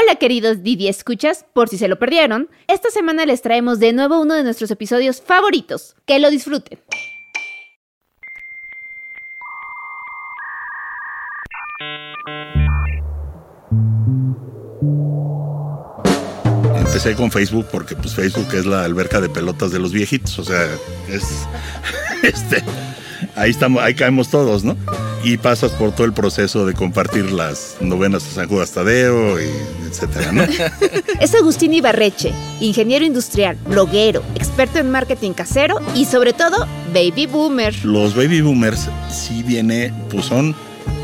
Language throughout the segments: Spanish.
Hola queridos Didi Escuchas, por si se lo perdieron, esta semana les traemos de nuevo uno de nuestros episodios favoritos. Que lo disfruten. Empecé con Facebook porque pues Facebook es la alberca de pelotas de los viejitos, o sea, es este ahí estamos, ahí caemos todos, ¿no? Y pasas por todo el proceso de compartir las novenas de San Judas Tadeo, y etcétera, ¿no? Es Agustín Ibarreche, ingeniero industrial, bloguero, experto en marketing casero y sobre todo baby boomer. Los baby boomers sí viene, pues son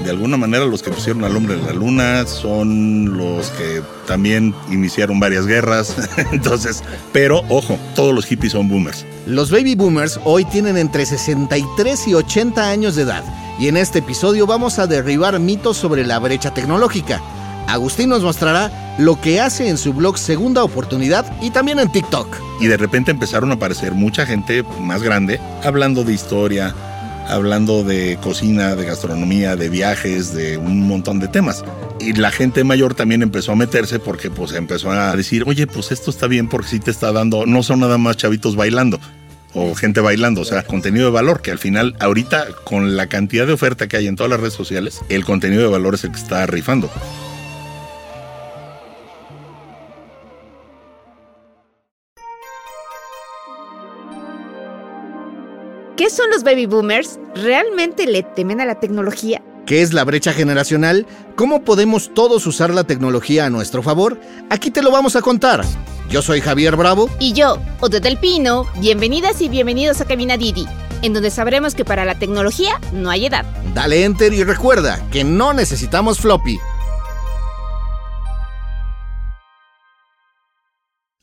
de alguna manera los que pusieron al hombre en la luna, son los que también iniciaron varias guerras, entonces, pero ojo, todos los hippies son boomers. Los baby boomers hoy tienen entre 63 y 80 años de edad y en este episodio vamos a derribar mitos sobre la brecha tecnológica. Agustín nos mostrará lo que hace en su blog Segunda Oportunidad y también en TikTok. Y de repente empezaron a aparecer mucha gente más grande hablando de historia, hablando de cocina, de gastronomía, de viajes, de un montón de temas. Y la gente mayor también empezó a meterse porque pues empezó a decir, oye, pues esto está bien porque sí te está dando, no son nada más chavitos bailando o gente bailando, o sea, contenido de valor, que al final, ahorita, con la cantidad de oferta que hay en todas las redes sociales, el contenido de valor es el que está rifando. ¿Qué son los baby boomers? ¿Realmente le temen a la tecnología? ¿Qué es la brecha generacional? ¿Cómo podemos todos usar la tecnología a nuestro favor? Aquí te lo vamos a contar. Yo soy Javier Bravo. Y yo, Ote del Pino, bienvenidas y bienvenidos a Camina Didi, en donde sabremos que para la tecnología no hay edad. Dale enter y recuerda que no necesitamos floppy.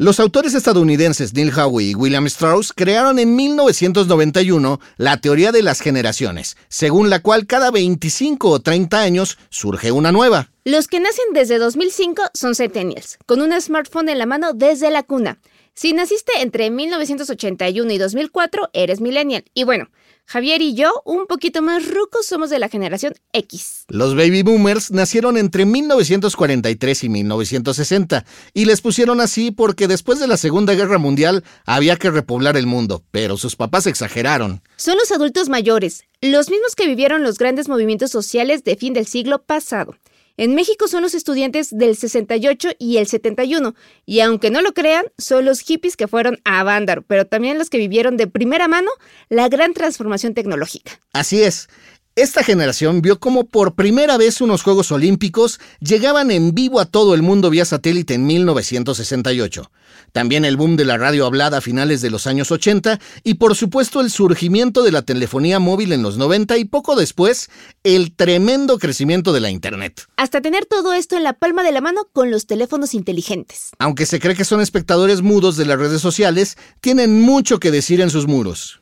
Los autores estadounidenses Neil Howe y William Strauss crearon en 1991 la teoría de las generaciones, según la cual cada 25 o 30 años surge una nueva. Los que nacen desde 2005 son centennials, con un smartphone en la mano desde la cuna. Si naciste entre 1981 y 2004, eres millennial. Y bueno, Javier y yo, un poquito más rucos, somos de la generación X. Los baby boomers nacieron entre 1943 y 1960 y les pusieron así porque después de la Segunda Guerra Mundial había que repoblar el mundo, pero sus papás exageraron. Son los adultos mayores, los mismos que vivieron los grandes movimientos sociales de fin del siglo pasado. En México son los estudiantes del 68 y el 71, y aunque no lo crean, son los hippies que fueron a Vándaro, pero también los que vivieron de primera mano la gran transformación tecnológica. Así es. Esta generación vio cómo por primera vez unos Juegos Olímpicos llegaban en vivo a todo el mundo vía satélite en 1968. También el boom de la radio hablada a finales de los años 80 y por supuesto el surgimiento de la telefonía móvil en los 90 y poco después el tremendo crecimiento de la Internet. Hasta tener todo esto en la palma de la mano con los teléfonos inteligentes. Aunque se cree que son espectadores mudos de las redes sociales, tienen mucho que decir en sus muros.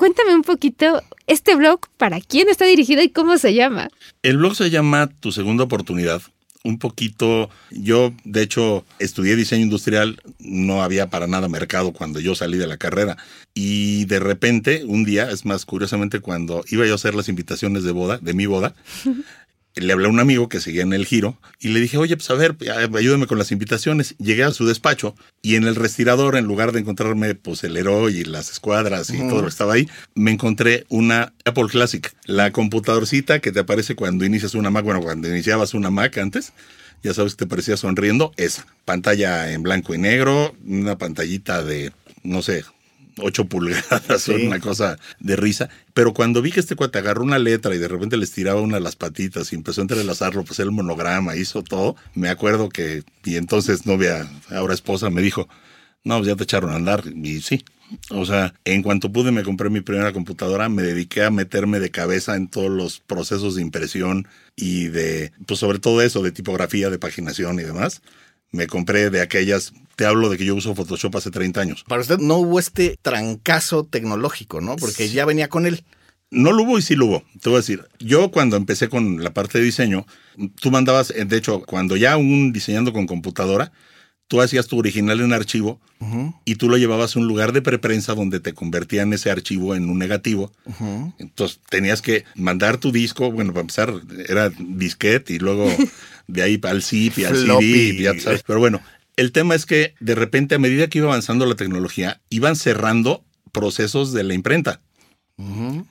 Cuéntame un poquito este blog, ¿para quién está dirigido y cómo se llama? El blog se llama Tu Segunda Oportunidad. Un poquito, yo de hecho estudié diseño industrial, no había para nada mercado cuando yo salí de la carrera y de repente un día, es más curiosamente cuando iba yo a hacer las invitaciones de boda, de mi boda, le hablé a un amigo que seguía en el giro y le dije, oye, pues a ver, ayúdame con las invitaciones. Llegué a su despacho y en el respirador, en lugar de encontrarme pues el héroe y las escuadras y todo lo que estaba ahí, me encontré una Apple Classic, la computadorcita que te aparece cuando inicias una Mac, bueno, cuando iniciabas una Mac antes. Ya sabes que te parecía sonriendo, esa. Pantalla en blanco y negro, una pantallita de, no sé, 8 pulgadas, sí. una cosa de risa. Pero cuando vi que este cuate agarró una letra y de repente le estiraba una de las patitas y empezó a entrelazarlo, pues el monograma, hizo todo, me acuerdo que, y entonces novia, ahora esposa, me dijo, no, pues ya te echaron a andar. Y sí. O sea, en cuanto pude me compré mi primera computadora, me dediqué a meterme de cabeza en todos los procesos de impresión y de, pues sobre todo eso, de tipografía, de paginación y demás me compré de aquellas, te hablo de que yo uso Photoshop hace 30 años. Para usted no hubo este trancazo tecnológico, ¿no? Porque sí. ya venía con él. No lo hubo y sí lo hubo. Te voy a decir, yo cuando empecé con la parte de diseño, tú mandabas, de hecho, cuando ya un diseñando con computadora, tú hacías tu original en archivo uh -huh. y tú lo llevabas a un lugar de preprensa donde te convertían ese archivo en un negativo. Uh -huh. Entonces tenías que mandar tu disco, bueno, para empezar era disquete y luego de ahí al zip y al. CD, ya sabes. Pero bueno, el tema es que de repente a medida que iba avanzando la tecnología, iban cerrando procesos de la imprenta.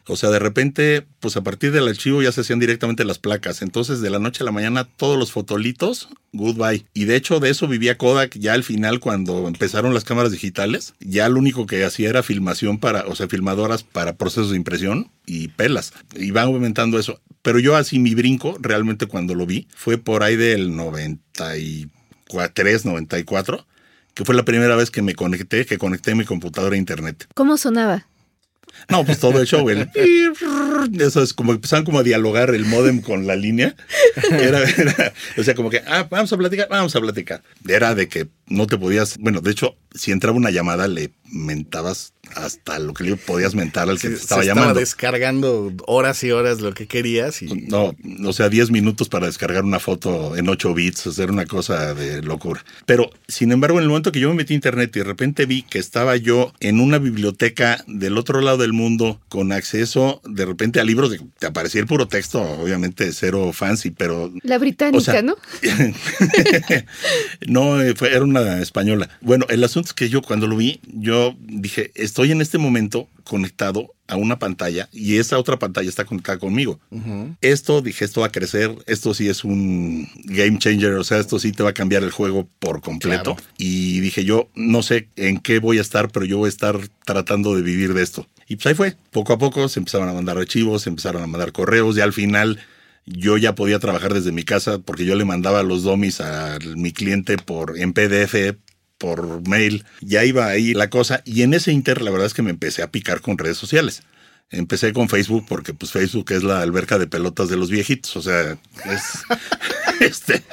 O sea, de repente, pues a partir del archivo ya se hacían directamente las placas. Entonces, de la noche a la mañana, todos los fotolitos, goodbye. Y de hecho, de eso vivía Kodak ya al final, cuando empezaron las cámaras digitales. Ya lo único que hacía era filmación para, o sea, filmadoras para procesos de impresión y pelas. Y van aumentando eso. Pero yo así mi brinco, realmente cuando lo vi, fue por ahí del 93, 94, que fue la primera vez que me conecté, que conecté mi computadora a internet. ¿Cómo sonaba? No, pues todo el show, el eso es como empezaban como a dialogar el modem con la línea. Era, era, o sea, como que, ah, vamos a platicar, vamos a platicar. Era de que no te podías, bueno, de hecho, si entraba una llamada, le mentabas hasta lo que le podías mentar al que Se- te estaba se llamando. descargando horas y horas lo que querías y No, o sea, 10 minutos para descargar una foto en 8 bits, o sea, era una cosa de locura. Pero, sin embargo, en el momento que yo me metí a internet y de repente vi que estaba yo en una biblioteca del otro lado del mundo con acceso de repente a libros, de, te aparecía el puro texto, obviamente cero fancy, pero La británica, O sea, ¿no? no, eh, fue, era una española. Bueno, el asunto es que yo cuando lo vi, yo dije, estoy en este momento conectado a una pantalla y esa otra pantalla está conectada conmigo. Esto, dije, esto va a crecer, esto sí es un game changer, o sea, esto sí te va a cambiar el juego por completo. Claro. Y dije, yo no sé en qué voy a estar, pero yo voy a estar tratando de vivir de esto. Y pues ahí fue, poco a poco se empezaron a mandar archivos, se empezaron a mandar correos y al final yo ya podía trabajar desde mi casa porque yo le mandaba los domis a mi cliente por en PDF por mail, ya iba ahí la cosa y en ese inter la verdad es que me empecé a picar con redes sociales. Empecé con Facebook porque pues Facebook es la alberca de pelotas de los viejitos, o sea, es este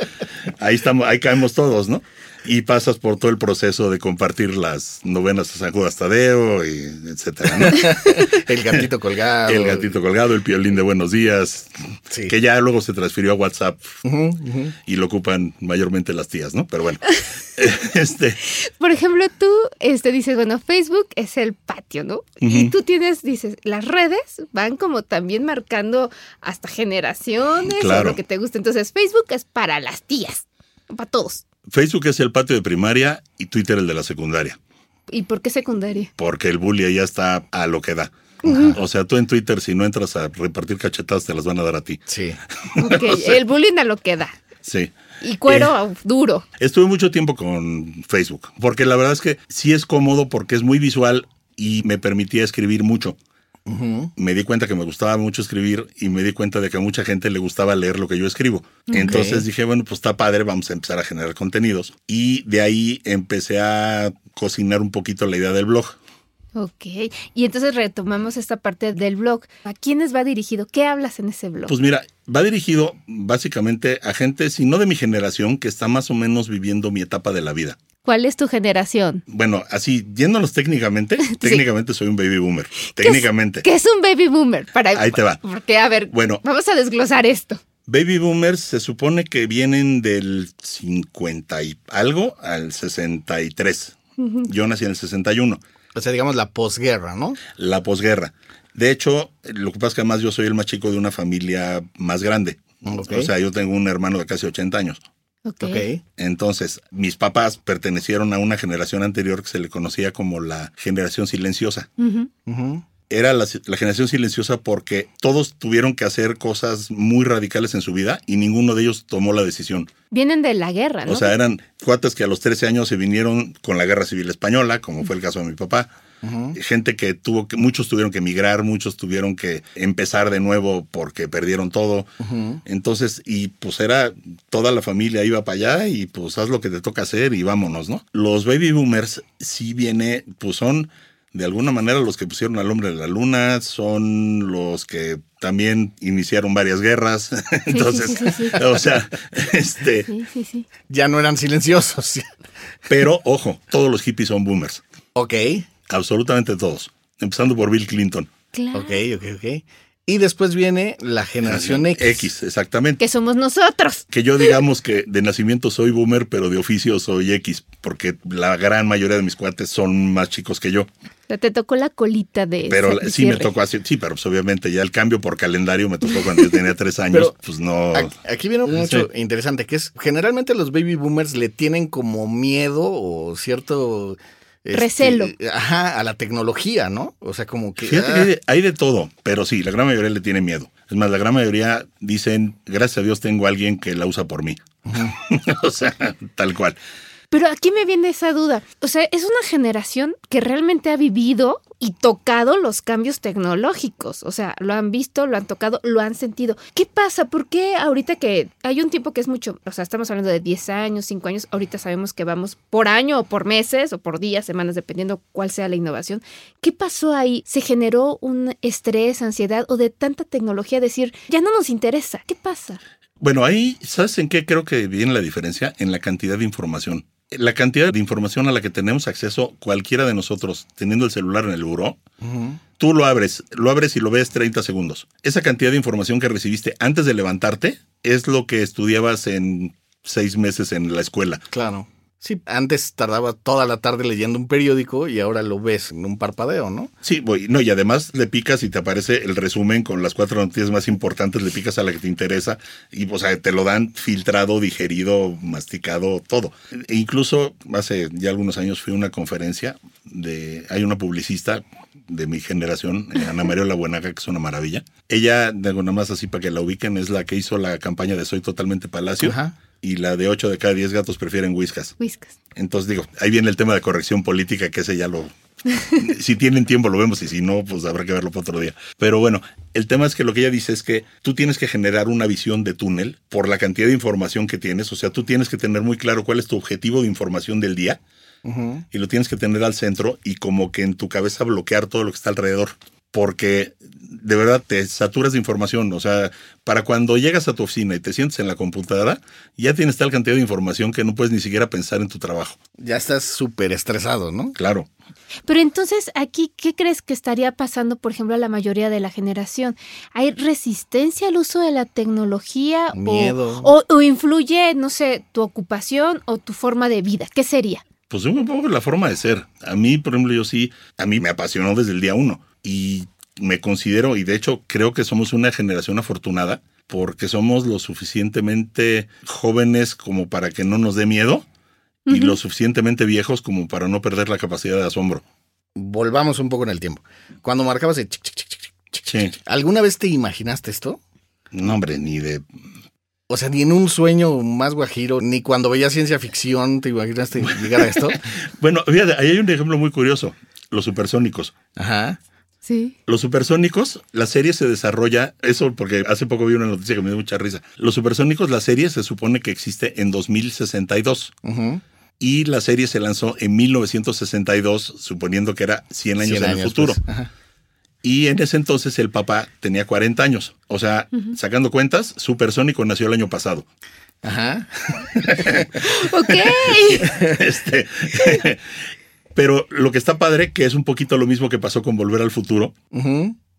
ahí estamos, ahí caemos todos, ¿no? Y pasas por todo el proceso de compartir las novenas de San Judas Tadeo y etcétera, ¿no? el gatito colgado. El gatito colgado, el piolín de buenos días, Sí. que ya luego se transfirió a WhatsApp y lo ocupan mayormente las tías, ¿no? Pero bueno, este, Por ejemplo, tú este, dices, bueno, Facebook es el patio, ¿no? Y tú tienes, dices, las redes van como también marcando hasta generaciones o lo que te gusta. Entonces, Facebook es para las tías, para todos. Facebook es el patio de primaria y Twitter el de la secundaria, ¿Y por qué secundaria? porque el bully ya está a lo que da. O sea, tú en Twitter, si no entras a repartir cachetadas, te las van a dar a ti. Sí. Ok, el bullying a lo que da. Sí. Y cuero duro. Estuve mucho tiempo con Facebook, porque la verdad es que sí es cómodo porque es muy visual y me permitía escribir mucho. Me di cuenta que me gustaba mucho escribir y me di cuenta de que a mucha gente le gustaba leer lo que yo escribo. Entonces dije, bueno, pues está padre, vamos a empezar a generar contenidos. Y de ahí empecé a cocinar un poquito la idea del blog. Ok. Y entonces retomamos esta parte del blog. ¿A quiénes va dirigido? ¿Qué hablas en ese blog? Pues mira, va dirigido básicamente a gente, si no de mi generación, que está más o menos viviendo mi etapa de la vida. ¿Cuál es tu generación? Bueno, así, yéndonos técnicamente, técnicamente soy un baby boomer. ¿Qué es- Técnicamente. ¿Qué es un baby boomer? Para, Ahí te va. Porque, a ver, Bueno. vamos a desglosar esto. Baby boomers se supone que vienen del 50 y algo al 63. Yo nací en el 61, O sea, digamos la posguerra, ¿no? la posguerra. De hecho, lo que pasa es que además yo soy el más chico de una familia más grande. Ok. O sea, yo tengo un hermano de casi 80 años. Ok. Ok. Entonces, mis papás pertenecieron a una generación anterior que se le conocía como la generación silenciosa. Ujú. Ujú. Era la, la generación silenciosa porque todos tuvieron que hacer cosas muy radicales en su vida y ninguno de ellos tomó la decisión. Vienen de la guerra, ¿no? O sea, eran cuates que a los 13 años se vinieron con la guerra civil española, como fue el caso de mi papá. Gente que tuvo que, muchos tuvieron que emigrar, muchos tuvieron que empezar de nuevo porque perdieron todo. Entonces, y pues era toda la familia iba para allá y pues haz lo que te toca hacer y vámonos, ¿no? Los baby boomers sí viene, pues son de alguna manera los que pusieron al hombre en la luna, son los que también iniciaron varias guerras. Entonces, sí, sí, sí. o sea, este, Sí, sí, sí. Ya no eran silenciosos. pero ojo, todos los hippies son boomers, ok. absolutamente todos, empezando por Bill Clinton. Claro. Ok, ok, ok. Y después viene la generación X. X, exactamente. Que somos nosotros. Que yo digamos que de nacimiento soy boomer, pero de oficio soy X, porque la gran mayoría de mis cuates son más chicos que yo. O sea, te tocó la colita de Pero sí me tocó así, sí, pero pues obviamente ya el cambio por calendario me tocó cuando yo tenía tres años, Pero pues no. Aquí, viene un hecho interesante, que es generalmente los baby boomers le tienen como miedo o cierto... este, Recelo. Ajá, a la tecnología, ¿no? O sea, como que... Fíjate ah, que hay de, hay de todo, pero sí, la gran mayoría le tiene miedo. Es más, la gran mayoría dicen, gracias a Dios tengo a alguien que la usa por mí. o sea, tal cual. Pero aquí me viene esa duda. O sea, es una generación que realmente ha vivido y tocado los cambios tecnológicos. O sea, lo han visto, lo han tocado, lo han sentido. ¿Qué pasa? ¿Por qué ahorita que hay un tiempo que es mucho, o sea, estamos hablando de 10 años, 5 años, ahorita sabemos que vamos por año o por meses o por días, semanas, dependiendo cuál sea la innovación. ¿Qué pasó ahí? ¿Se generó un estrés, ansiedad o de tanta tecnología decir, ya no nos interesa? ¿Qué pasa? Bueno, ahí, ¿sabes en qué creo que viene la diferencia? En la cantidad de información. La cantidad de información a la que tenemos acceso cualquiera de nosotros teniendo el celular en el buró, tú lo abres, lo abres y lo ves 30 segundos. Esa cantidad de información que recibiste antes de levantarte es lo que estudiabas en seis meses en la escuela. Claro. Sí, antes tardaba toda la tarde leyendo un periódico y ahora lo ves en un parpadeo, ¿no? Sí, voy. No, y además le picas y te aparece el resumen con las cuatro noticias más importantes, le picas a la que te interesa y, o sea, te lo dan filtrado, digerido, masticado, todo. E incluso hace ya algunos años fui a una conferencia de, hay una publicista de mi generación, eh, Ana María La Buenaga, que es una maravilla. Ella, de alguna más así para que la ubiquen, es la que hizo la campaña de Soy Totalmente Palacio. Ajá. Y la de 8 de cada 10 gatos prefieren whiskas. Whiskas. Entonces digo, ahí viene el tema de corrección política, que ese ya lo... si tienen tiempo lo vemos y si no, pues habrá que verlo para otro día. Pero bueno, el tema es que lo que ella dice es que tú tienes que generar una visión de túnel por la cantidad de información que tienes. O sea, tú tienes que tener muy claro cuál es tu objetivo de información del día y lo tienes que tener al centro y como que en tu cabeza bloquear todo lo que está alrededor. Porque de verdad te saturas de información. O sea, para cuando llegas a tu oficina y te sientes en la computadora, ya tienes tal cantidad de información que no puedes ni siquiera pensar en tu trabajo. Ya estás súper estresado, ¿no? Claro. Pero entonces, aquí, ¿qué crees que estaría pasando, por ejemplo, a la mayoría de la generación? ¿Hay resistencia al uso de la tecnología? o- Miedo. O, o influye, no sé, tu ocupación o tu forma de vida? ¿Qué sería? Pues un poco la forma de ser. A mí, por ejemplo, yo sí, a mí me apasionó desde el día uno y me considero, y de hecho creo que somos una generación afortunada porque somos lo suficientemente jóvenes como para que no nos dé miedo y lo suficientemente viejos como para no perder la capacidad de asombro. Volvamos un poco en el tiempo. Cuando marcabas el chic, chic, chic, chic, chic, Sí. ¿alguna vez te imaginaste esto? No, hombre, ni de... O sea, ni en un sueño más guajiro, ni cuando veías ciencia ficción te imaginaste llegar a esto. Bueno, fíjate, ahí hay un ejemplo muy curioso. Los supersónicos. Ajá. Sí. Los supersónicos, la serie se desarrolla, eso porque hace poco vi una noticia que me dio mucha risa. Los supersónicos, la serie se supone que existe en 2062 ujú. y la serie se lanzó en 1962, suponiendo que era 100 años 100 en el futuro. pues. Ajá. Y en ese entonces el papá tenía 40 años. O sea, sacando cuentas, Supersónico nació el año pasado. Ajá. Ok. Este, pero lo que está padre, que es un poquito lo mismo que pasó con Volver al Futuro,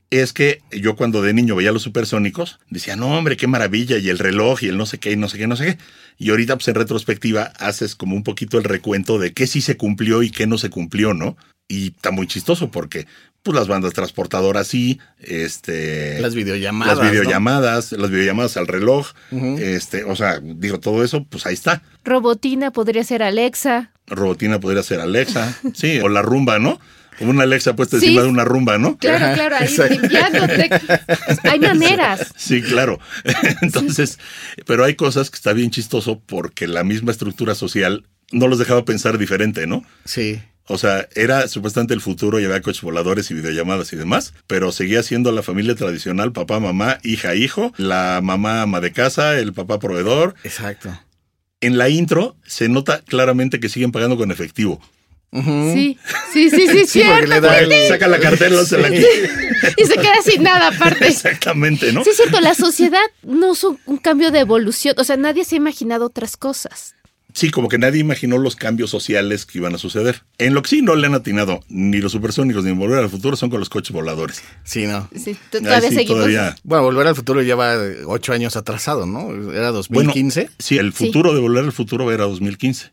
es que yo cuando de niño veía los supersónicos, decía, no, hombre, qué maravilla, y el reloj, y el no sé qué, y no sé qué, no sé qué. Y ahorita, pues en retrospectiva, haces como un poquito el recuento de qué sí se cumplió y qué no se cumplió, ¿no? Y está muy chistoso porque, pues las bandas transportadoras sí, este... Las videollamadas. las ¿no? videollamadas, las videollamadas al reloj, este, o sea, digo, todo eso, pues ahí está. Robotina podría ser Alexa. Robotina podría ser Alexa, sí, o la rumba, ¿no? Como una Alexa puesta Sí. encima de una rumba, ¿no? Claro, claro, ahí exacto. limpiándote. Hay maneras. Sí, claro. Entonces, pero hay cosas que está bien chistoso porque la misma estructura social no los dejaba pensar diferente, ¿no? Sí. O sea, era supuestamente el futuro y había coches voladores y videollamadas y demás, pero seguía siendo la familia tradicional, papá, mamá, hija, hijo, la mamá ama de casa, el papá proveedor. Exacto. En la intro se nota claramente que siguen pagando con efectivo. Sí, sí, sí, sí, Sí, cierto. le da el- Saca la cartera, se la Y se queda sin nada aparte. Exactamente, ¿no? Sí, es cierto, la sociedad no es un, un cambio de evolución. O sea, nadie se ha imaginado otras cosas. Sí, como que nadie imaginó los cambios sociales que iban a suceder. En lo que sí no le han atinado ni los supersónicos ni Volver al Futuro son con los coches voladores. Sí, ¿no? Sí, todavía sí, seguimos. todavía- Bueno, Volver al Futuro lleva eh, ocho años atrasado, ¿no? Era 2015. Sí, el Sí. futuro de Volver al Futuro era 2015,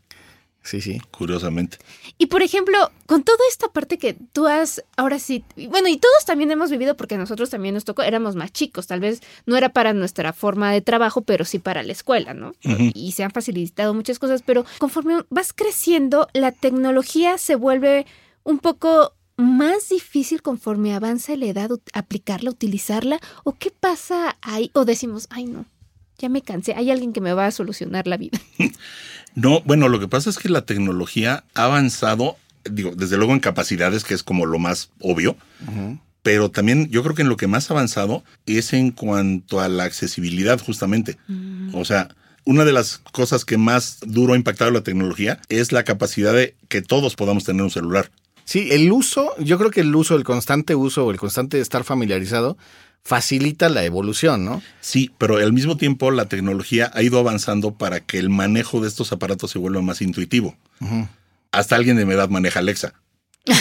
sí, sí. curiosamente. Y por ejemplo, con toda esta parte que tú has, ahora sí, bueno, y todos también hemos vivido porque nosotros también nos tocó, éramos más chicos, tal vez no era para nuestra forma de trabajo, pero sí para la escuela, ¿no? Y se han facilitado muchas cosas, pero conforme vas creciendo, la tecnología se vuelve un poco más difícil conforme avanza la edad, aplicarla, utilizarla, o qué pasa ahí, o decimos, ay no, ya me cansé, hay alguien que me va a solucionar la vida. No, bueno, lo que pasa es que la tecnología ha avanzado, digo, desde luego en capacidades, que es como lo más obvio, pero también yo creo que en lo que más ha avanzado es en cuanto a la accesibilidad, justamente. O sea, una de las cosas que más duro ha impactado la tecnología es la capacidad de que todos podamos tener un celular. Sí, el uso, yo creo que el uso, el constante uso o el constante estar familiarizado facilita la evolución, ¿no? Sí, pero al mismo tiempo la tecnología ha ido avanzando para que el manejo de estos aparatos se vuelva más intuitivo. Hasta alguien de mi edad maneja Alexa.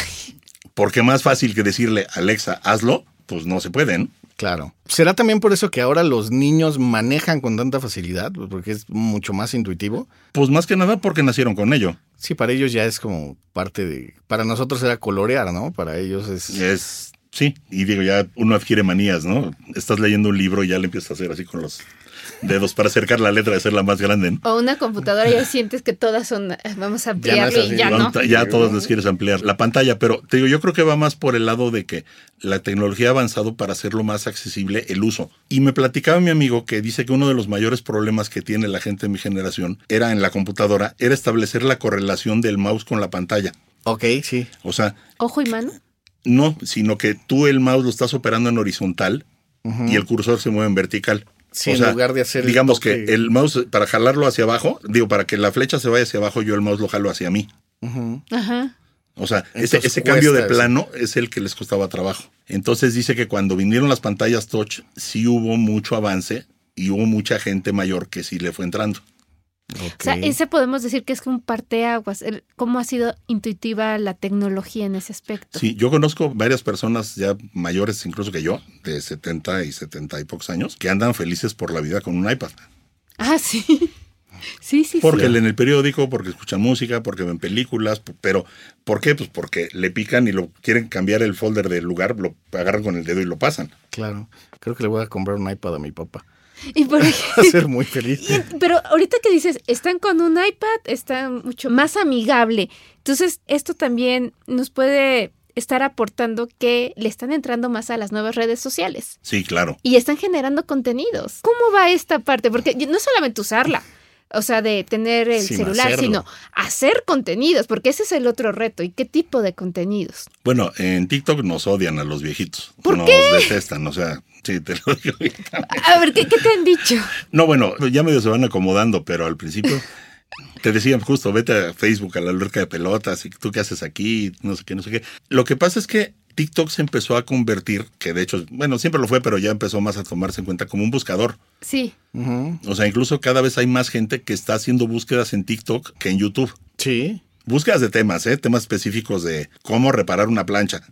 Porque más fácil que decirle, Alexa, hazlo, pues no se pueden. Claro. ¿Será también por eso que ahora los niños manejan con tanta facilidad? Pues Porque es mucho más intuitivo. Pues más que nada porque nacieron con ello. Sí, para ellos ya es como parte de... Para nosotros era colorear, ¿no? Para ellos es... Es, sí, y digo, ya uno adquiere manías, ¿no? Estás leyendo un libro y ya le empiezas a hacer así con los dedos para acercar la letra y hacerla más grande. ¿no? O una computadora ya sientes que todas son, eh, vamos a Ya no y ya ¿no? Ya, todos les quieres ampliar la pantalla, pero te digo, yo creo que va más por el lado de que la tecnología ha avanzado para hacerlo más accesible el uso. Y me platicaba mi amigo que dice que uno de los mayores problemas que tiene la gente de mi generación era en la computadora, era establecer la correlación del mouse con la pantalla. Ok, sí. O sea, Ojo y mano. No, sino que tú el mouse lo estás operando en horizontal y el cursor se mueve en vertical. Sí, O en sea, lugar de hacer el digamos que el mouse para jalarlo hacia abajo, digo, para que la flecha se vaya hacia abajo, yo el mouse lo jalo hacia mí. Ajá. O sea, ese, Entonces ese cambio de eso. plano es el que les costaba trabajo. Entonces dice que cuando vinieron las pantallas touch, sí hubo mucho avance y hubo mucha gente mayor que sí le fue entrando. Ok. O sea, ese podemos decir que es un parteaguas. el- ¿Cómo ha sido intuitiva la tecnología en ese aspecto? Sí, yo conozco varias personas ya mayores incluso que yo, de 70 y 70 y pocos años, que andan felices por la vida con un iPad. Ah, sí. Sí, sí, Porque sí. leen el periódico, porque escuchan música, porque ven películas, pero ¿por qué? Pues porque le pican y lo quieren cambiar el folder del lugar, lo agarran con el dedo y lo pasan. Claro. Creo que le voy a comprar un iPad a mi papá. Y por Va a ejemplo, ser muy feliz. pero ahorita que dices, están con un iPad, está mucho más amigable. Entonces, esto también nos puede estar aportando que le están entrando más a las nuevas redes sociales Sí, claro. y están generando contenidos. ¿Cómo va esta parte? Porque no solamente usarla, o sea, de tener el celular, hacerlo. sino hacer contenidos, porque ese es el otro reto. ¿Y qué tipo de contenidos? Bueno, en TikTok nos odian a los viejitos. ¿Por nos qué? detestan, o sea, sí, te lo digo. A ver, ¿qué, qué te han dicho? No, bueno, ya medio se van acomodando, pero al principio te decían justo, vete a Facebook, a la alberca de pelotas, y tú qué haces aquí, no sé qué, no sé qué. Lo que pasa es que TikTok se empezó a convertir, que de hecho, bueno, siempre lo fue, pero ya empezó más a tomarse en cuenta como un buscador. Sí. O sea, incluso cada vez hay más gente que está haciendo búsquedas en TikTok que en YouTube. Sí. Búsquedas de temas, ¿eh? Temas específicos de cómo reparar una plancha.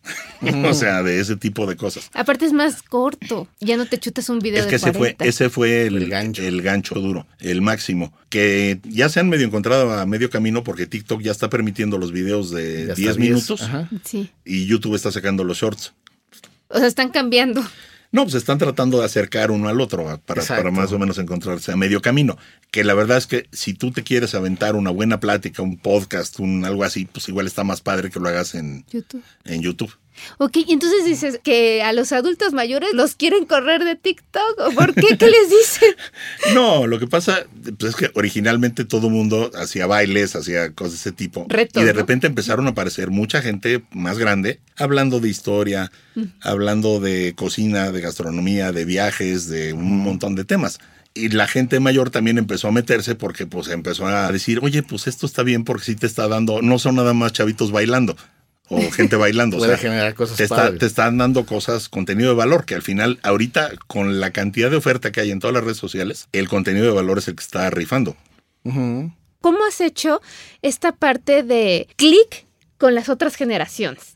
o sea, de ese tipo de cosas. Aparte es más corto. Ya no te chutas un video Es que de ese fue, 40. ese fue el, El gancho. el gancho duro, el máximo. Que ya se han medio encontrado a medio camino porque TikTok ya está permitiendo los videos De de hasta 10 minutos Ajá. Sí. y YouTube está sacando los shorts. O sea, están cambiando. No, pues están tratando de acercar uno al otro a- para, más o menos encontrarse a medio camino. Que la verdad es que si tú te quieres aventar una buena plática, un podcast, un algo así, pues igual está más padre que lo hagas en, YouTube. en YouTube. Ok, entonces dices que a los adultos mayores los quieren correr de TikTok. ¿O por qué? ¿Qué les dicen? No, lo que pasa pues, es que originalmente todo el mundo hacía bailes, hacía cosas de ese tipo. Retos, y de ¿no? repente empezaron a aparecer mucha gente más grande hablando de historia, Mm. hablando de cocina, de gastronomía, de viajes, de un montón de temas. Y la gente mayor también empezó a meterse porque pues empezó a decir, oye, pues esto está bien porque sí te está dando, no son nada más chavitos bailando o gente bailando. o Puede sea, generar cosas te, está, te están dando cosas, contenido de valor, que al final, ahorita, con la cantidad de oferta que hay en todas las redes sociales, el contenido de valor es el que está rifando. ¿cómo has hecho esta parte de clic con las otras generaciones?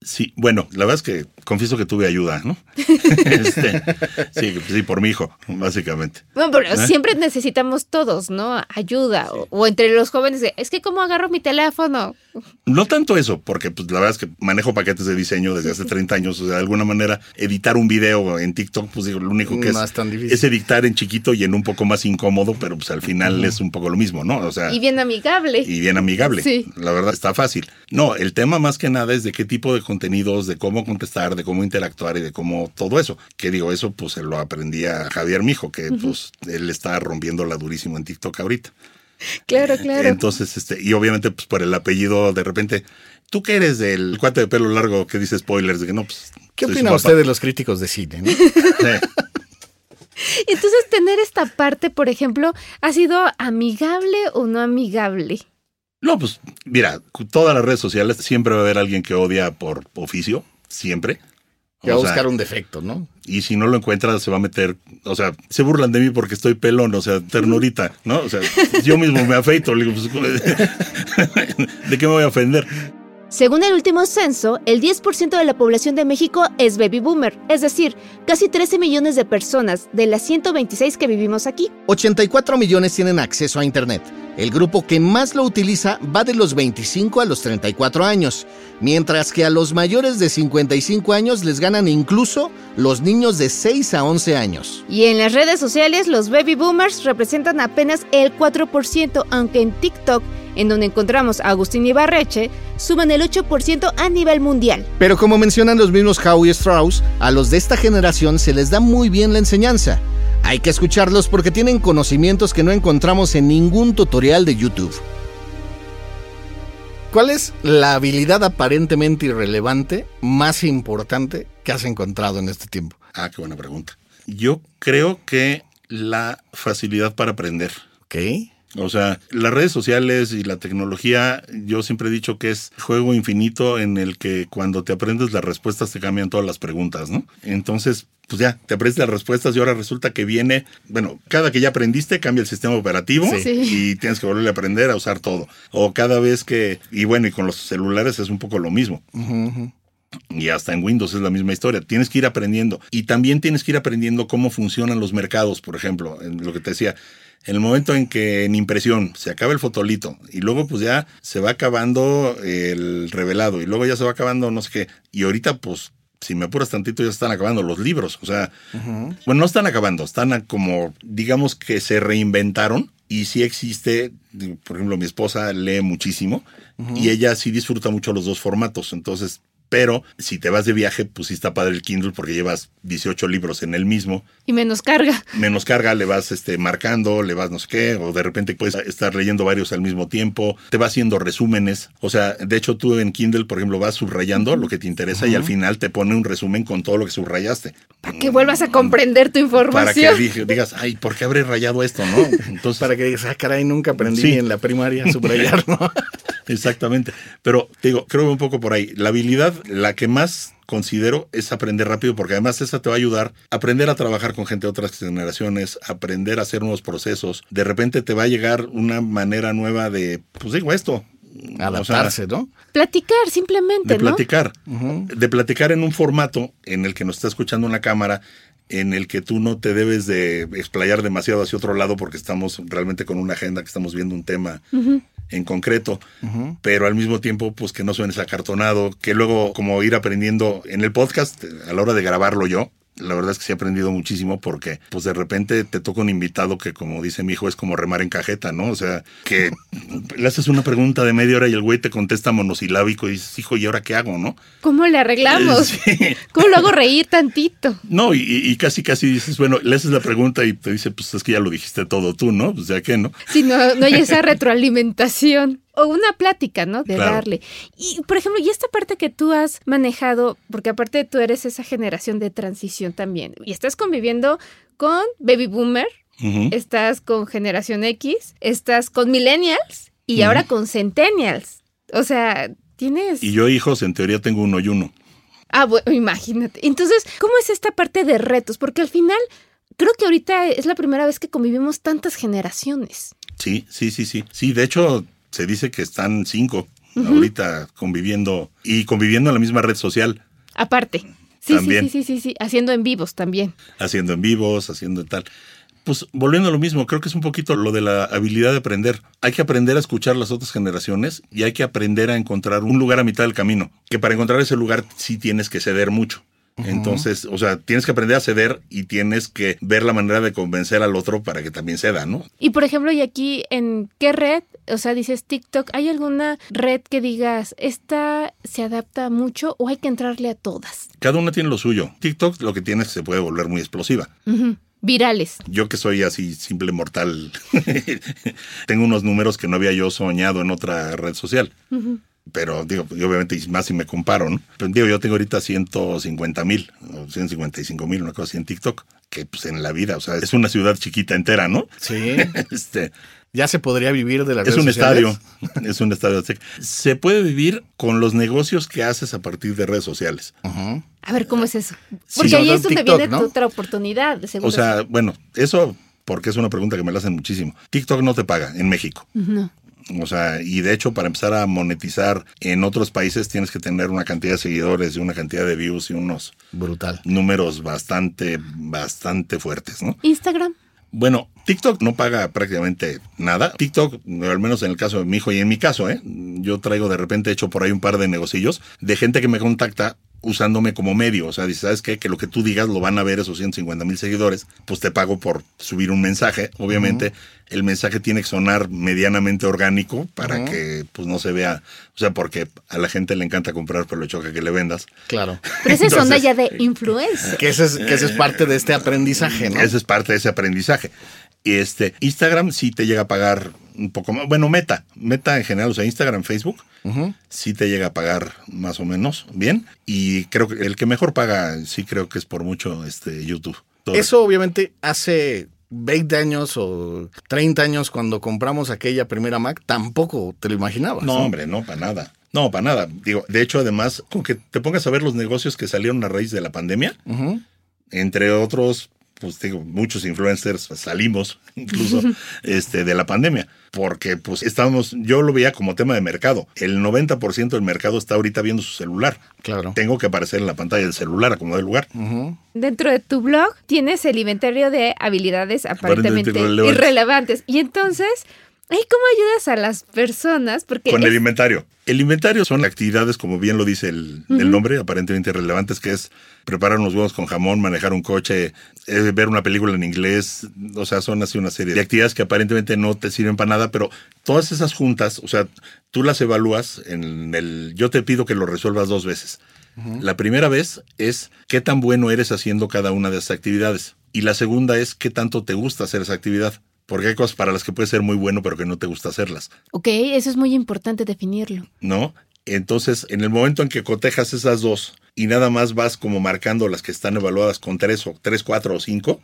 Sí, bueno, la verdad es que confieso que tuve ayuda, ¿no? Este, sí, sí, por mi hijo, básicamente. Bueno, pero ¿Eh? siempre necesitamos todos, ¿no? Ayuda. O, entre los jóvenes, es que ¿cómo agarro mi teléfono? No tanto eso, porque pues la verdad es que manejo paquetes de diseño desde hace 30 años. O sea, de alguna manera, editar un video en TikTok, pues digo, lo único que es, es, editar en chiquito y en un poco más incómodo, pero pues al final es un poco lo mismo, ¿no? O sea. Y bien amigable. Y bien amigable. Sí. La verdad está fácil. No, el tema más que nada es de qué tipo de contenidos, de cómo contestar, de cómo interactuar y de cómo todo eso. Que digo, eso pues se lo aprendí a Javier Mijo, que pues él está rompiéndola durísimo en TikTok ahorita. Claro, claro. Entonces, este, y obviamente, pues por el apellido, de repente, ¿tú qué eres del cuate de pelo largo que dice spoilers? De que no, pues. ¿Qué opina usted de los críticos de cine? Entonces, tener esta parte, por ejemplo, ¿ha sido amigable o no amigable? No, pues mira, todas las redes sociales siempre va a haber alguien que odia por oficio, siempre. Que va a buscar un defecto, ¿no? Y si no lo encuentra, se va a meter, o sea, se burlan de mí porque estoy pelón, o sea, ternurita, ¿no? O sea, yo mismo me afeito, le digo, pues, ¿de qué me voy a ofender? Según el último censo, el 10% de la población de México es baby boomer, es decir, casi 13 millones de personas de las 126 que vivimos aquí. 84 millones tienen acceso a Internet. El grupo que más lo utiliza va de los 25 a los 34 años, mientras que a los mayores de 55 años les ganan incluso los niños de 6 a 11 años. Y en las redes sociales los baby boomers representan apenas el 4%, aunque en TikTok en donde encontramos a Agustín Ibarreche, suman el 8% a nivel mundial. Pero como mencionan los mismos Howie Strauss, a los de esta generación se les da muy bien la enseñanza. Hay que escucharlos porque tienen conocimientos que no encontramos en ningún tutorial de YouTube. ¿Cuál es la habilidad aparentemente irrelevante más importante que has encontrado en este tiempo? Ah, qué buena pregunta. Yo creo que la facilidad para aprender. Ok. O sea, las redes sociales y la tecnología, yo siempre he dicho que es juego infinito en el que cuando te aprendes las respuestas te cambian todas las preguntas, ¿no? Entonces, pues ya, te aprendes las respuestas y ahora resulta que viene, bueno, cada que ya aprendiste cambia el sistema operativo y tienes que volver a aprender a usar todo. O cada vez que, y bueno, y con los celulares es un poco lo mismo. Y hasta en Windows es la misma historia. Tienes que ir aprendiendo. Y también tienes que ir aprendiendo cómo funcionan los mercados, por ejemplo, en lo que te decía en el momento en que en impresión se acaba el fotolito y luego pues ya se va acabando el revelado y luego ya se va acabando no sé qué. Y ahorita pues si me apuras tantito ya están acabando los libros. O sea, bueno, no están acabando, están como, digamos que se reinventaron y sí existe, por ejemplo, mi esposa lee muchísimo y ella sí disfruta mucho los dos formatos. Entonces, pero si te vas de viaje, pues sí está padre el Kindle porque llevas 18 libros en el mismo. Y menos carga. Menos carga, le vas este, marcando, le vas no sé qué, o de repente puedes estar leyendo varios al mismo tiempo, te va haciendo resúmenes. O sea, de hecho tú en Kindle, por ejemplo, vas subrayando lo que te interesa y al final te pone un resumen con todo lo que subrayaste. Para que vuelvas a comprender tu información. Para que digas, ay, ¿por qué habré rayado esto, no? Entonces, para que digas, ah, caray, nunca aprendí en la primaria a subrayar, ¿no? Exactamente. Pero digo, creo que un poco por ahí. La habilidad, la que más considero es aprender rápido porque además esa te va a ayudar a aprender a trabajar con gente de otras generaciones, aprender a hacer nuevos procesos. De repente te va a llegar una manera nueva de, pues digo esto. Adaptarse, ¿no? Platicar simplemente. De platicar. De platicar en un formato en el que nos está escuchando una cámara en el que tú no te debes de explayar demasiado hacia otro lado porque estamos realmente con una agenda que estamos viendo un tema en concreto, pero al mismo tiempo pues que no suenes acartonado, que luego como ir aprendiendo en el podcast a la hora de grabarlo yo, la verdad es que sí he aprendido muchísimo porque, pues de repente te toca un invitado que, como dice mi hijo, es como remar en cajeta, ¿no? O sea, que le haces una pregunta de media hora y el güey te contesta monosilábico y dices, hijo, ¿y ahora qué hago, no? ¿Cómo le arreglamos? ¿Cómo lo hago reír tantito? No, y, casi, casi dices, bueno, le haces la pregunta y te dice, pues es que ya lo dijiste todo tú, ¿no? Pues ya que, ¿no? Si no, no hay esa retroalimentación o una plática, ¿no? De darle. Y, por ejemplo, y esta parte que tú has manejado, porque aparte tú eres esa generación de transición también, y estás conviviendo con baby boomer, estás con generación X, estás con millennials y ahora con centennials. O sea, tienes... Y yo hijos, en teoría tengo uno y uno. Ah, bueno, imagínate. Entonces, ¿cómo es esta parte de retos? Porque al final, creo que ahorita es la primera vez que convivimos tantas generaciones. Sí, sí, sí, sí. Sí, de hecho, se dice que están cinco ahorita conviviendo y conviviendo en la misma red social. Aparte. Sí, También. sí, sí, sí, sí, sí, haciendo en vivos también. haciendo en vivos, haciendo tal. Pues volviendo a lo mismo, creo que es un poquito lo de la habilidad de aprender. Hay que aprender a escuchar las otras generaciones y hay que aprender a encontrar un lugar a mitad del camino. Que para encontrar ese lugar sí tienes que ceder mucho. Entonces, o sea, tienes que aprender a ceder y tienes que ver la manera de convencer al otro para que también ceda, ¿no? Y por ejemplo, y aquí, ¿en qué red? O sea, dices TikTok, ¿hay alguna red que digas, esta se adapta mucho o hay que entrarle a todas? Cada uno tiene lo suyo. TikTok lo que tiene es que se puede volver muy explosiva. Virales. Yo que soy así simple mortal, tengo unos números que no había yo soñado en otra red social. Pero digo, obviamente y más si me comparo, ¿no? Pero digo, yo tengo ahorita 150 mil o 155 mil, una cosa así en TikTok, que pues en la vida, o sea, es una ciudad chiquita entera, ¿no? Sí. Este, Ya se podría vivir de las es redes un sociales? estadio, es un estadio. Se puede vivir con los negocios que haces a partir de redes sociales. Ujú. A ver, ¿cómo es eso? Porque ahí todo es donde TikTok, viene ¿no? tu otra oportunidad, seguro. O sea, bueno, eso porque es una pregunta que me la hacen muchísimo. TikTok no te paga en México. No. O sea, y de hecho para empezar a monetizar en otros países tienes que tener una cantidad de seguidores y una cantidad de views y unos Brutal. números bastante, bastante fuertes, ¿no? Instagram. Bueno, TikTok no paga prácticamente nada. TikTok, al menos en el caso de mi hijo y en mi caso, ¿eh? yo traigo de repente hecho por ahí un par de negocillos de gente que me contacta usándome como medio. O sea, dice, ¿sabes qué? Que lo que tú digas lo van a ver esos 150 mil seguidores, pues te pago por subir un mensaje. Obviamente, el mensaje tiene que sonar medianamente orgánico para que pues no se vea, o sea, porque a la gente le encanta comprar, pero le choca que le vendas. Claro. Pero esa es onda ya de influencer. Que ese es, que ese es parte de este aprendizaje, ¿no? Esa es parte de ese aprendizaje. Y este, Instagram sí te llega a pagar un poco más. Bueno, Meta, Meta en general, o sea, Instagram, Facebook, Ujú. sí te llega a pagar más o menos bien. Y creo que el que mejor paga, sí creo que es por mucho este YouTube. Todo- Eso obviamente hace 20 años o 30 años cuando compramos aquella primera Mac, tampoco te lo imaginabas. No, hombre, no, para nada. No, para nada. Digo, de hecho, además, con que te pongas a ver los negocios que salieron a raíz de la pandemia, entre otros, pues digo, muchos influencers salimos incluso este, de la pandemia, porque pues estábamos, yo lo veía como tema de mercado. El 90% del mercado está ahorita viendo su celular. Claro. Tengo que aparecer en la pantalla del celular a como del lugar. Dentro de tu blog tienes el inventario de habilidades aparentemente Aparentemente irrelevantes. irrelevantes. Y entonces, ¿ay, ¿cómo ayudas a las personas? Porque Con es- el inventario. El inventario son actividades, como bien lo dice el, el nombre, aparentemente relevantes, que es preparar unos huevos con jamón, manejar un coche, eh, ver una película en inglés. O sea, son así una serie de actividades que aparentemente no te sirven para nada, pero todas esas juntas, o sea, tú las evalúas en el... Yo te pido que lo resuelvas dos veces. La primera vez es qué tan bueno eres haciendo cada una de esas actividades. Y la segunda es qué tanto te gusta hacer esa actividad. Porque hay cosas para las que puedes ser muy bueno, pero que no te gusta hacerlas. Ok, eso es muy importante definirlo. ¿no? Entonces, en el momento en que cotejas esas dos y nada más vas como marcando las que están evaluadas con tres o tres, cuatro o cinco,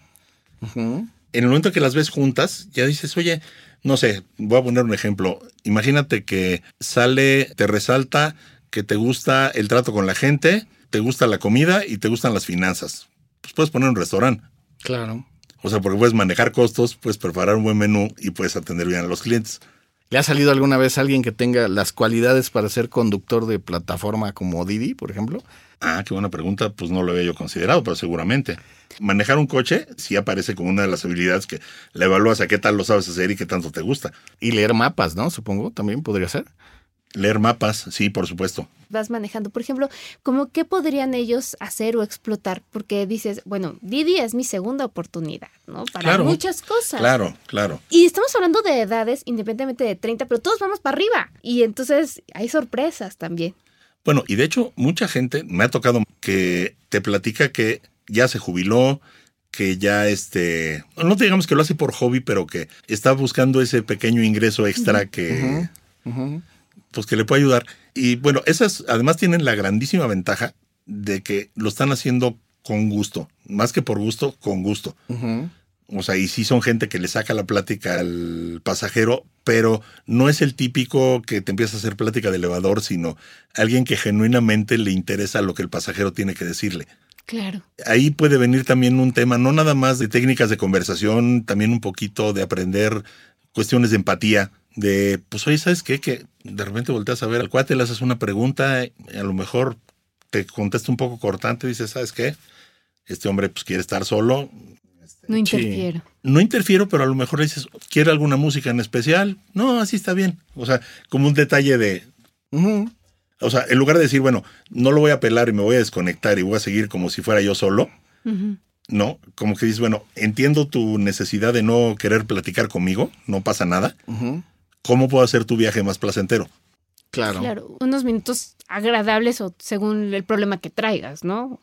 en el momento que las ves juntas, ya dices, oye, no sé, voy a poner un ejemplo. Imagínate que sale, te resalta que te gusta el trato con la gente, te gusta la comida y te gustan las finanzas. Pues puedes poner un restaurante. Claro. O sea, porque puedes manejar costos, puedes preparar un buen menú y puedes atender bien a los clientes. ¿Le ha salido alguna vez alguien que tenga las cualidades para ser conductor de plataforma como Didi, por ejemplo? Ah, qué buena pregunta. Pues no lo había yo considerado, pero seguramente. Manejar un coche sí aparece como una de las habilidades que le evalúas a qué tal lo sabes hacer y qué tanto te gusta. Y leer mapas, ¿no? Supongo, también podría ser. Leer mapas, sí, por supuesto. Vas manejando. Por ejemplo, ¿cómo qué podrían ellos hacer o explotar? Porque dices, bueno, Didi es mi segunda oportunidad, ¿no? Para Claro. muchas cosas. Claro, claro. Y estamos hablando de edades independientemente de 30, pero todos vamos para arriba. Y entonces hay sorpresas también. Bueno, y de hecho, mucha gente me ha tocado que te platica que ya se jubiló, que ya este, no te digamos que lo hace por hobby, pero que está buscando ese pequeño ingreso extra que, Ujú. Pues que le puede ayudar. Y bueno, esas además tienen la grandísima ventaja de que lo están haciendo con gusto, más que por gusto, con gusto. O sea, y sí son gente que le saca la plática al pasajero, pero no es el típico que te empieza a hacer plática de elevador, sino alguien que genuinamente le interesa lo que el pasajero tiene que decirle. Claro. Ahí puede venir también un tema, no nada más de técnicas de conversación, también un poquito de aprender cuestiones de empatía, de, pues oye, ¿sabes qué? Que de repente volteas a ver al cuate, le haces una pregunta, y a lo mejor te contesta un poco cortante, dices, ¿sabes qué? Este hombre pues quiere estar solo. No interfiero. No interfiero, pero a lo mejor le dices, ¿quiere alguna música en especial? No, así está bien. O sea, como un detalle de... O sea, en lugar de decir, bueno, no lo voy a pelar y me voy a desconectar y voy a seguir como si fuera yo solo, ¿no? Como que dices, bueno, entiendo tu necesidad de no querer platicar conmigo, no pasa nada. ¿Cómo puedo hacer tu viaje más placentero? Claro. Claro, unos minutos agradables o según el problema que traigas, ¿no?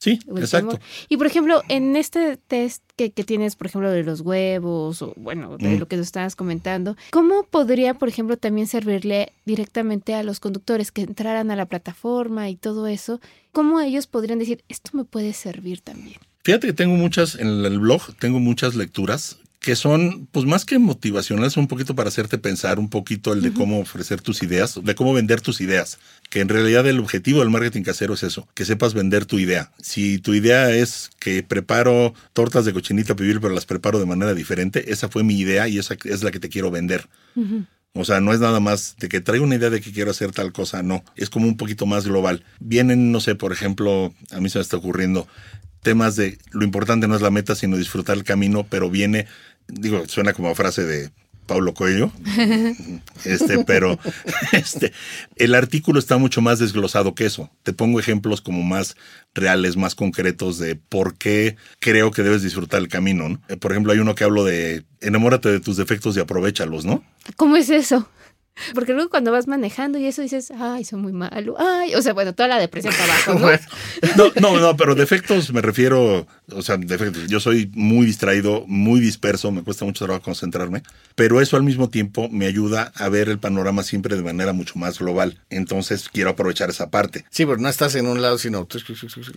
Sí, exacto. Y por ejemplo, en este test que, que tienes, por ejemplo, de los huevos o bueno, de Mm. lo que tú estabas comentando, ¿cómo podría, por ejemplo, también servirle directamente a los conductores que entraran a la plataforma y todo eso? ¿Cómo ellos podrían decir, esto me puede servir también? Fíjate que tengo muchas, en el blog tengo muchas lecturas que son, pues más que motivacionales, un poquito para hacerte pensar un poquito el de cómo ofrecer tus ideas, de cómo vender tus ideas. Que en realidad el objetivo del marketing casero es eso, que sepas vender tu idea. Si tu idea es que preparo tortas de cochinita pibil, pero las preparo de manera diferente, esa fue mi idea y esa es la que te quiero vender. O sea, no es nada más de que traigo una idea de que quiero hacer tal cosa, no. Es como un poquito más global. Vienen, no sé, por ejemplo, a mí se me está ocurriendo temas de lo importante no es la meta, sino disfrutar el camino, pero viene, digo, suena como frase de Paulo Coelho, este, pero este, el artículo está mucho más desglosado que eso. Te pongo ejemplos como más reales, más concretos de por qué creo que debes disfrutar el camino. ¿no? Eh, Por ejemplo, hay uno que hablo de enamórate de tus defectos y aprovechalos, ¿no? ¿Cómo es eso? Porque luego cuando vas manejando y eso dices, ay, soy muy malo. Ay, o sea, bueno, toda la depresión para abajo, ¿no? Bueno, No, no, no, pero defectos me refiero, o sea, defectos. Yo soy muy distraído, muy disperso, me cuesta mucho trabajo concentrarme, pero eso al mismo tiempo me ayuda a ver el panorama siempre de manera mucho más global. Entonces quiero aprovechar esa parte. Sí, pero no estás en un lado, sino...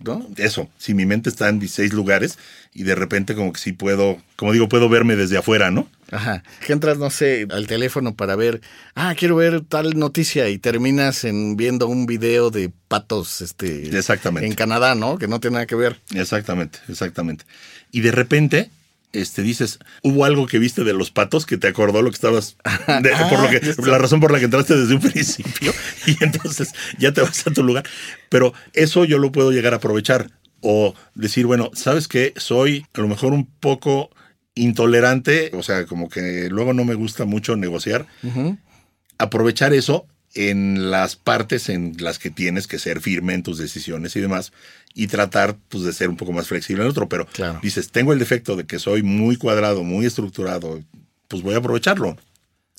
¿no? Eso, si mi mente está en 16 lugares y de repente como que sí puedo, como digo, puedo verme desde afuera, ¿no? Ajá. Que entras, no sé, al teléfono para ver, ah, quiero ver tal noticia y terminas en viendo un video de patos este, Exactamente. en Canadá, ¿no? Que no tiene nada que ver. Exactamente, exactamente. Y de repente, este, dices, hubo algo que viste de los patos que te acordó lo que estabas, de- por lo que, la razón por la que entraste desde un principio, y entonces ya te vas a tu lugar. Pero eso yo lo puedo llegar a aprovechar. O decir, bueno, ¿sabes qué? Soy a lo mejor un poco intolerante, o sea, como que luego no me gusta mucho negociar. Aprovechar eso en las partes en las que tienes que ser firme en tus decisiones y demás y tratar pues de ser un poco más flexible en otro, pero Claro. dices, tengo el defecto de que soy muy cuadrado, muy estructurado, pues voy a aprovecharlo.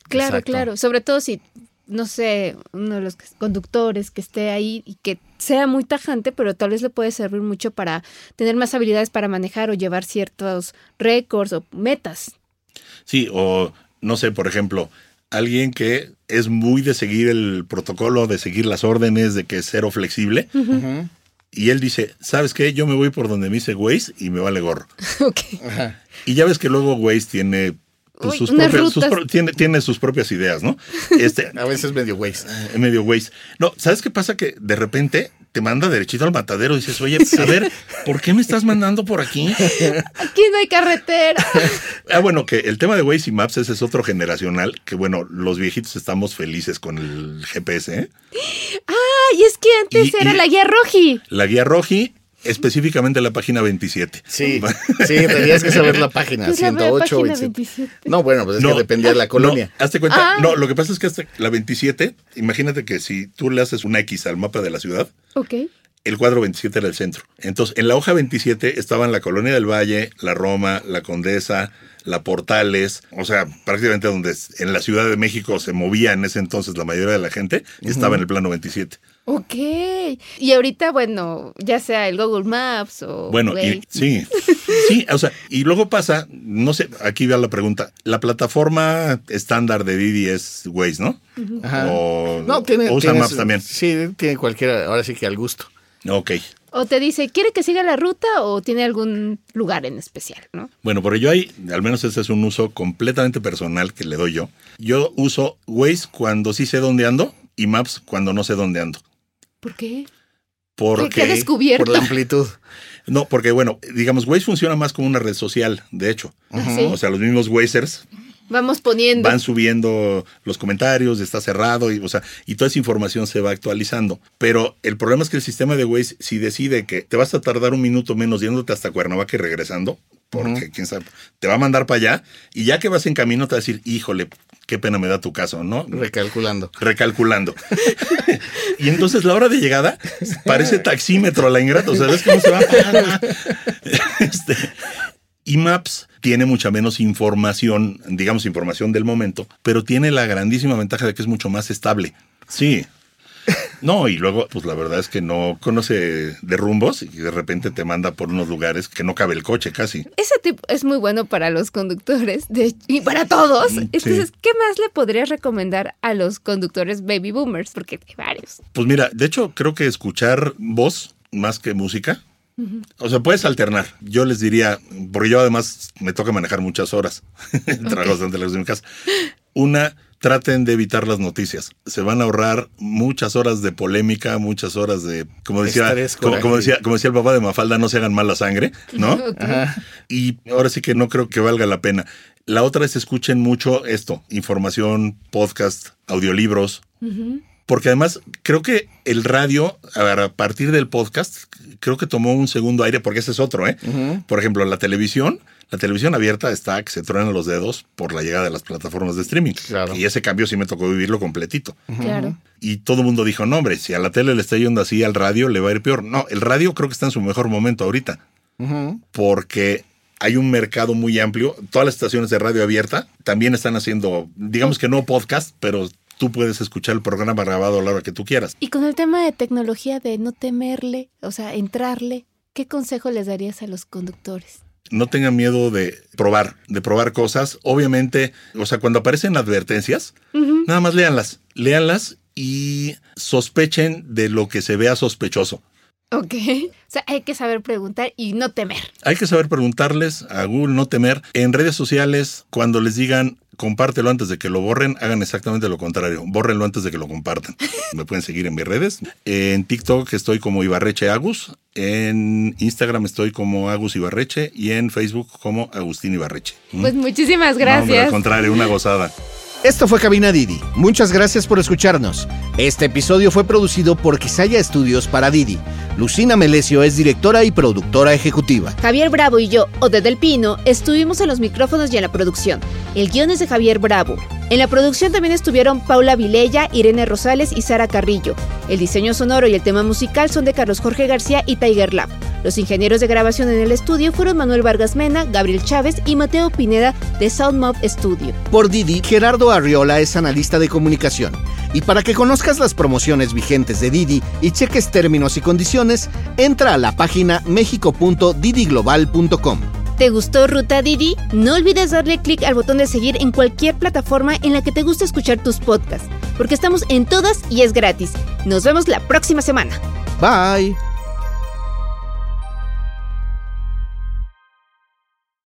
Claro, Exacto. claro. Sobre todo si, no sé, uno de los conductores que esté ahí y que sea muy tajante, pero tal vez le puede servir mucho para tener más habilidades para manejar o llevar ciertos récords o metas. Sí, o no sé, por ejemplo, alguien que es muy de seguir el protocolo, de seguir las órdenes, de que es cero flexible, y él dice, ¿sabes qué? Yo me voy por donde me dice Waze y me vale gorro. ok. Ajá. Y ya ves que luego Waze tiene pues, Uy, sus, unas propias, sus rutas. pro- tiene, tiene sus propias ideas, ¿no? Este, A veces medio güey. en medio Waze. No, ¿sabes qué pasa? Que de repente te manda derechito al matadero y dices, oye, a ver, ¿por qué me estás mandando por aquí? Aquí no hay carretera. Ah, bueno, que el tema de Waze y Maps ese es otro generacional, que bueno, los viejitos estamos felices con el GPS, ¿eh? Ay, es que antes Y- era y- la guía roji. La guía roji, específicamente la página 27. Sí, sí, tenías que saber la página, Pues la 108 página 27. 27. No, bueno, pues es que dependía de la colonia. No, hazte cuenta. Ah. No, lo que pasa es que hasta la 27, imagínate que si tú le haces una X al mapa de la ciudad, el cuadro 27 era el centro. Entonces, en la hoja 27 estaban la Colonia del Valle, la Roma, la Condesa, la Portales, o sea, prácticamente donde en la Ciudad de México se movía en ese entonces la mayoría de la gente, estaba en el plano 27. Ok. Y ahorita, bueno, ya sea el Google Maps o. Bueno, y, sí, sí, o sea, y luego pasa, no sé, aquí va la pregunta, la plataforma estándar de Didi es Waze, ¿no? Ajá. O, No, tiene, o usan tiene Maps su- también. Sí, tiene cualquiera, ahora sí que al gusto. Ok. O te dice, ¿quiere que siga la ruta o tiene algún lugar en especial, no? Bueno, pero yo hay, al menos ese es un uso completamente personal que le doy yo. Yo uso Waze cuando sí sé dónde ando y Maps cuando no sé dónde ando. ¿Por qué? Porque, ¿Qué ha descubierto? Por la amplitud. no, porque bueno, digamos, Waze funciona más como una red social, de hecho. Ah, sí. O sea, los mismos Wazers Vamos poniendo. Van subiendo los comentarios, está cerrado, y, o sea, y toda esa información se va actualizando. Pero el problema es que el sistema de Waze, si decide que te vas a tardar un minuto menos yéndote hasta Cuernavaca y regresando, porque quién sabe, te va a mandar para allá, y ya que vas en camino te va a decir, híjole, qué pena me da tu caso, ¿no? Recalculando. Recalculando. y entonces la hora de llegada parece taxímetro la ingrata, o sea, ¿ves cómo se va? este, y Maps tiene mucha menos información, digamos información del momento, pero tiene la grandísima ventaja de que es mucho más estable. Sí. No, y luego, pues la verdad es que no conoce de rumbos y de repente te manda por unos lugares que no cabe el coche casi. Ese tipo es muy bueno para los conductores de, y para todos. Entonces, sí. ¿qué más le podrías recomendar a los conductores baby boomers? Porque hay varios. Pues mira, de hecho creo que escuchar voz más que música. O sea, puedes alternar. Yo les diría, porque yo además me toca manejar muchas horas. Trabajo bastante lejos de mi casa. Una, traten de evitar las noticias. Se van a ahorrar muchas horas de polémica, muchas horas de, como decía, Estrés, como, decía, como decía el papá de Mafalda, no se hagan mala sangre, ¿no? Y ahora sí que no creo que valga la pena. La otra es escuchen mucho esto, información, podcast, audiolibros, porque además creo que el radio, a, ver, a partir del podcast, creo que tomó un segundo aire, porque ese es otro, ¿eh? Por ejemplo, la televisión, la televisión abierta está que se truenan los dedos por la llegada de las plataformas de streaming. Claro. Y ese cambio sí me tocó vivirlo completito. Claro. Y todo el mundo dijo, no, hombre, si a la tele le está yendo así, al radio le va a ir peor. No, el radio creo que está en su mejor momento ahorita porque hay un mercado muy amplio. Todas las estaciones de radio abierta también están haciendo, digamos que no podcast, pero tú puedes escuchar el programa grabado a la hora que tú quieras. Y con el tema de tecnología de no temerle, o sea, entrarle, ¿qué consejo les darías a los conductores? No tengan miedo de probar, de probar cosas. Obviamente, o sea, cuando aparecen advertencias, nada más léanlas, léanlas y sospechen de lo que se vea sospechoso. Ok. O sea, hay que saber preguntar y no temer. Hay que saber preguntarles a Google, no temer. En redes sociales, cuando les digan compártelo antes de que lo borren, hagan exactamente lo contrario. Bórrenlo antes de que lo compartan. Me pueden seguir en mis redes. En TikTok estoy como Ibarreche Agus. En Instagram estoy como Agus Ibarreche. Y en Facebook como Agustín Ibarreche. ¿Mm? Pues muchísimas No, hombre, al gracias. contrario, una gozada. Esto fue Cabina Didi. Muchas gracias por escucharnos. Este episodio fue producido por Quisaya Estudios para Didi. Lucina Melesio es directora y productora ejecutiva. Javier Bravo y yo, Ode del Pino, estuvimos en los micrófonos y en la producción. El guion es de Javier Bravo. En la producción también estuvieron Paula Vilella, Irene Rosales y Sara Carrillo. El diseño sonoro y el tema musical son de Carlos Jorge García y Tiger Lab. Los ingenieros de grabación en el estudio fueron Manuel Vargas Mena, Gabriel Chávez y Mateo Pineda de Soundmob Studio. Por Didi, Gerardo Arriola es analista de comunicación. Y para que conozcas las promociones vigentes de Didi y cheques términos y condiciones, entra a la página mexico.didiglobal.com. ¿Te gustó Ruta Didi? No olvides darle clic al botón de seguir en cualquier plataforma en la que te guste escuchar tus podcasts, porque estamos en todas y es gratis. Nos vemos la próxima semana. Bye.